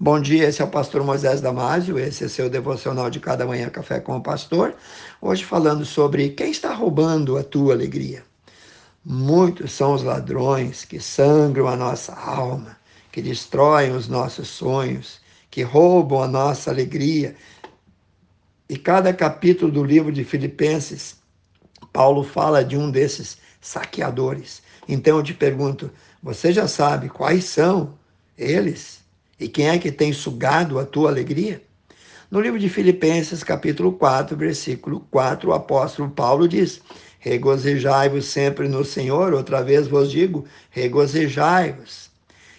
Bom dia, esse é o pastor Moisés Damásio, esse é seu devocional de cada manhã café com o pastor. Hoje falando sobre quem está roubando a tua alegria. Muitos são os ladrões que sangram a nossa alma, que destroem os nossos sonhos, que roubam a nossa alegria. E cada capítulo do livro de Filipenses, Paulo fala de um desses saqueadores. Então eu te pergunto, você já sabe quais são eles? E quem é que tem sugado a tua alegria? No livro de Filipenses, capítulo 4, versículo 4, o apóstolo Paulo diz: Regozijai-vos sempre no Senhor, outra vez vos digo, regozijai-vos.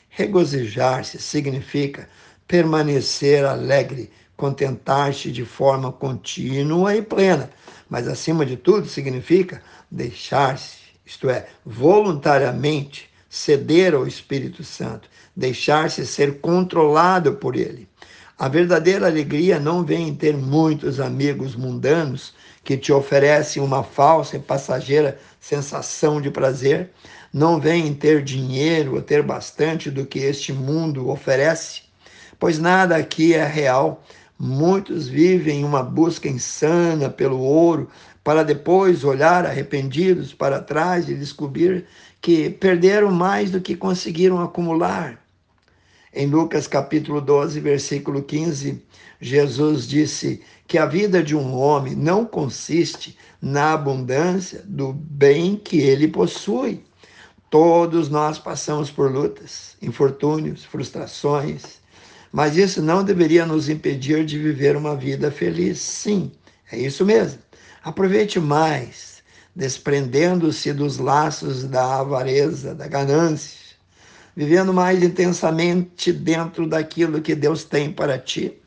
Regozijar-se significa permanecer alegre, contentar-se de forma contínua e plena, mas acima de tudo significa deixar-se, isto é, voluntariamente ceder ao Espírito Santo, deixar-se ser controlado por ele. A verdadeira alegria não vem em ter muitos amigos mundanos que te oferecem uma falsa e passageira sensação de prazer, não vem em ter dinheiro ou ter bastante do que este mundo oferece, pois nada aqui é real. Muitos vivem uma busca insana pelo ouro, para depois olhar arrependidos para trás e descobrir que perderam mais do que conseguiram acumular. Em Lucas capítulo 12, versículo 15, Jesus disse que a vida de um homem não consiste na abundância do bem que ele possui. Todos nós passamos por lutas, infortúnios, frustrações, mas isso não deveria nos impedir de viver uma vida feliz. Sim, é isso mesmo. Aproveite mais, desprendendo-se dos laços da avareza, da ganância vivendo mais intensamente dentro daquilo que Deus tem para ti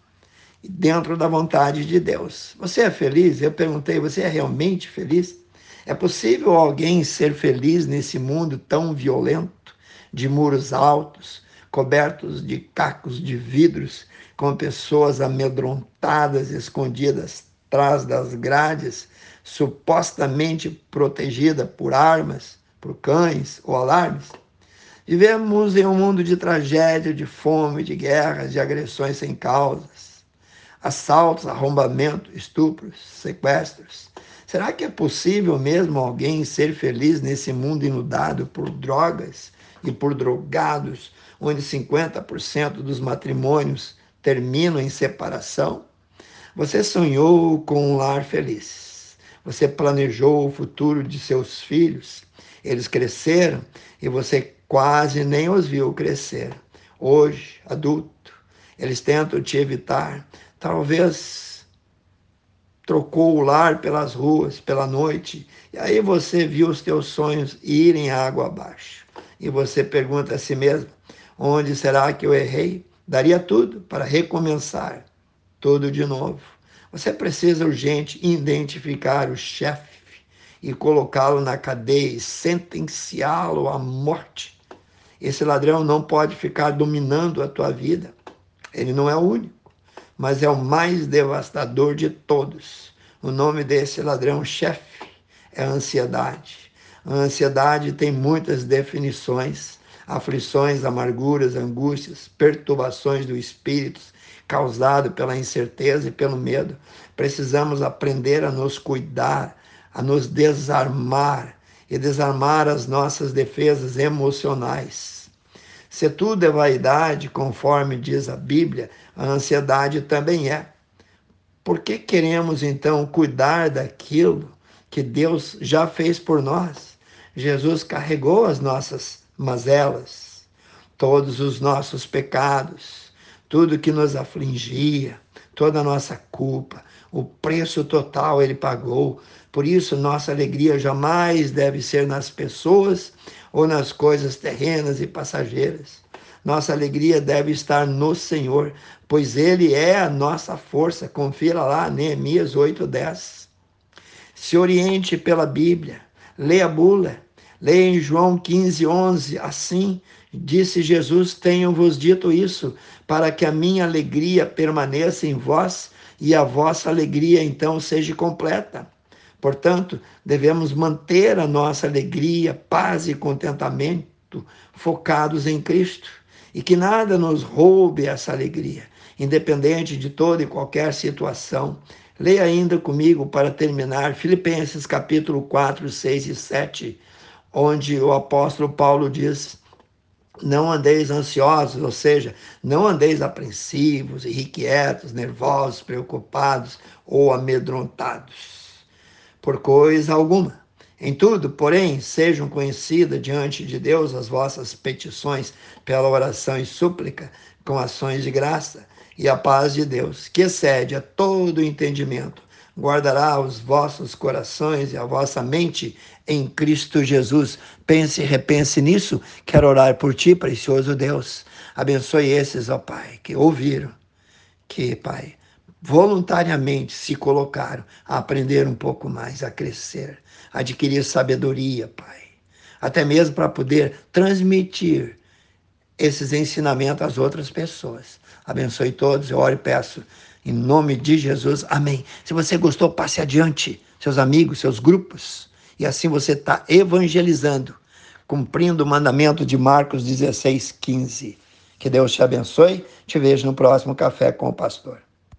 e dentro da vontade de Deus. Você é feliz? Eu perguntei, você é realmente feliz? É possível alguém ser feliz nesse mundo tão violento, de muros altos, cobertos de cacos de vidros, com pessoas amedrontadas, escondidas atrás das grades, supostamente protegida por armas, por cães ou alarmes? Vivemos em um mundo de tragédia, de fome, de guerras, de agressões sem causas, assaltos, arrombamentos, estupros, sequestros. Será que é possível mesmo alguém ser feliz nesse mundo inundado por drogas e por drogados, onde 50% dos matrimônios terminam em separação? Você sonhou com um lar feliz. Você planejou o futuro de seus filhos. Eles cresceram e você quase nem os viu crescer. Hoje, adulto, eles tentam te evitar. Talvez trocou o lar pelas ruas, pela noite, e aí você viu os teus sonhos irem água abaixo. E você pergunta a si mesmo: onde será que eu errei? Daria tudo para recomeçar tudo de novo. Você precisa urgente identificar o chefe e colocá-lo na cadeia e sentenciá-lo à morte esse ladrão não pode ficar dominando a tua vida. Ele não é o único, mas é o mais devastador de todos. O nome desse ladrão-chefe é a ansiedade. A ansiedade tem muitas definições: aflições, amarguras, angústias, perturbações do espírito causado pela incerteza e pelo medo. Precisamos aprender a nos cuidar, a nos desarmar e desarmar as nossas defesas emocionais. Se tudo é vaidade, conforme diz a Bíblia, a ansiedade também é. Por que queremos então cuidar daquilo que Deus já fez por nós? Jesus carregou as nossas mazelas, todos os nossos pecados, tudo que nos afligia, toda a nossa culpa, o preço total ele pagou. Por isso, nossa alegria jamais deve ser nas pessoas ou nas coisas terrenas e passageiras. Nossa alegria deve estar no Senhor, pois Ele é a nossa força. Confira lá, Neemias 8,10. Se oriente pela Bíblia, leia a bula, leia em João 15, 11. Assim disse Jesus: Tenho-vos dito isso, para que a minha alegria permaneça em vós e a vossa alegria então seja completa. Portanto, devemos manter a nossa alegria, paz e contentamento focados em Cristo. e que nada nos roube essa alegria, independente de toda e qualquer situação. Leia ainda comigo para terminar Filipenses capítulo 4, 6 e 7, onde o apóstolo Paulo diz: Não andeis ansiosos, ou seja, não andeis apreensivos, irrequietos, nervosos, preocupados ou amedrontados, por coisa alguma. Em tudo, porém, sejam conhecidas diante de Deus as vossas petições pela oração e súplica, com ações de graça, e a paz de Deus, que excede a todo entendimento, guardará os vossos corações e a vossa mente em Cristo Jesus. Pense e repense nisso. Quero orar por ti, precioso Deus. Abençoe esses, ó Pai, que ouviram, que, Pai, voluntariamente se colocaram a aprender um pouco mais, a crescer, a adquirir sabedoria, Pai. Até mesmo para poder transmitir esses ensinamentos às outras pessoas. Abençoe todos, eu oro e peço em nome de Jesus. Amém. Se você gostou, passe adiante, seus amigos, seus grupos, e assim você está evangelizando, cumprindo o mandamento de Marcos 16, 15. Que Deus te abençoe. Te vejo no próximo Café com o Pastor.